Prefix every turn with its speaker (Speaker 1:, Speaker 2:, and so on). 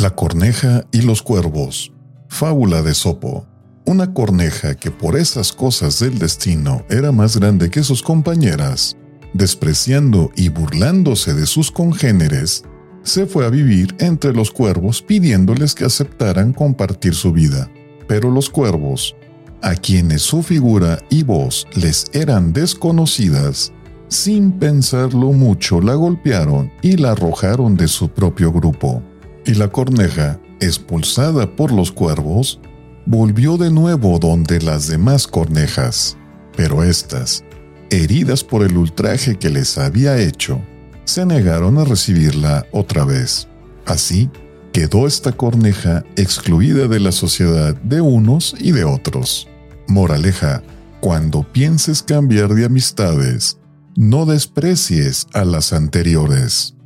Speaker 1: La corneja y los cuervos. Fábula de Sopo. Una corneja que por esas cosas del destino era más grande que sus compañeras, despreciando y burlándose de sus congéneres, se fue a vivir entre los cuervos pidiéndoles que aceptaran compartir su vida. Pero los cuervos, a quienes su figura y voz les eran desconocidas, sin pensarlo mucho la golpearon y la arrojaron de su propio grupo. Y la corneja, expulsada por los cuervos, volvió de nuevo donde las demás cornejas, pero éstas, heridas por el ultraje que les había hecho, se negaron a recibirla otra vez. Así quedó esta corneja excluida de la sociedad de unos y de otros. Moraleja, cuando pienses cambiar de amistades, no desprecies a las anteriores.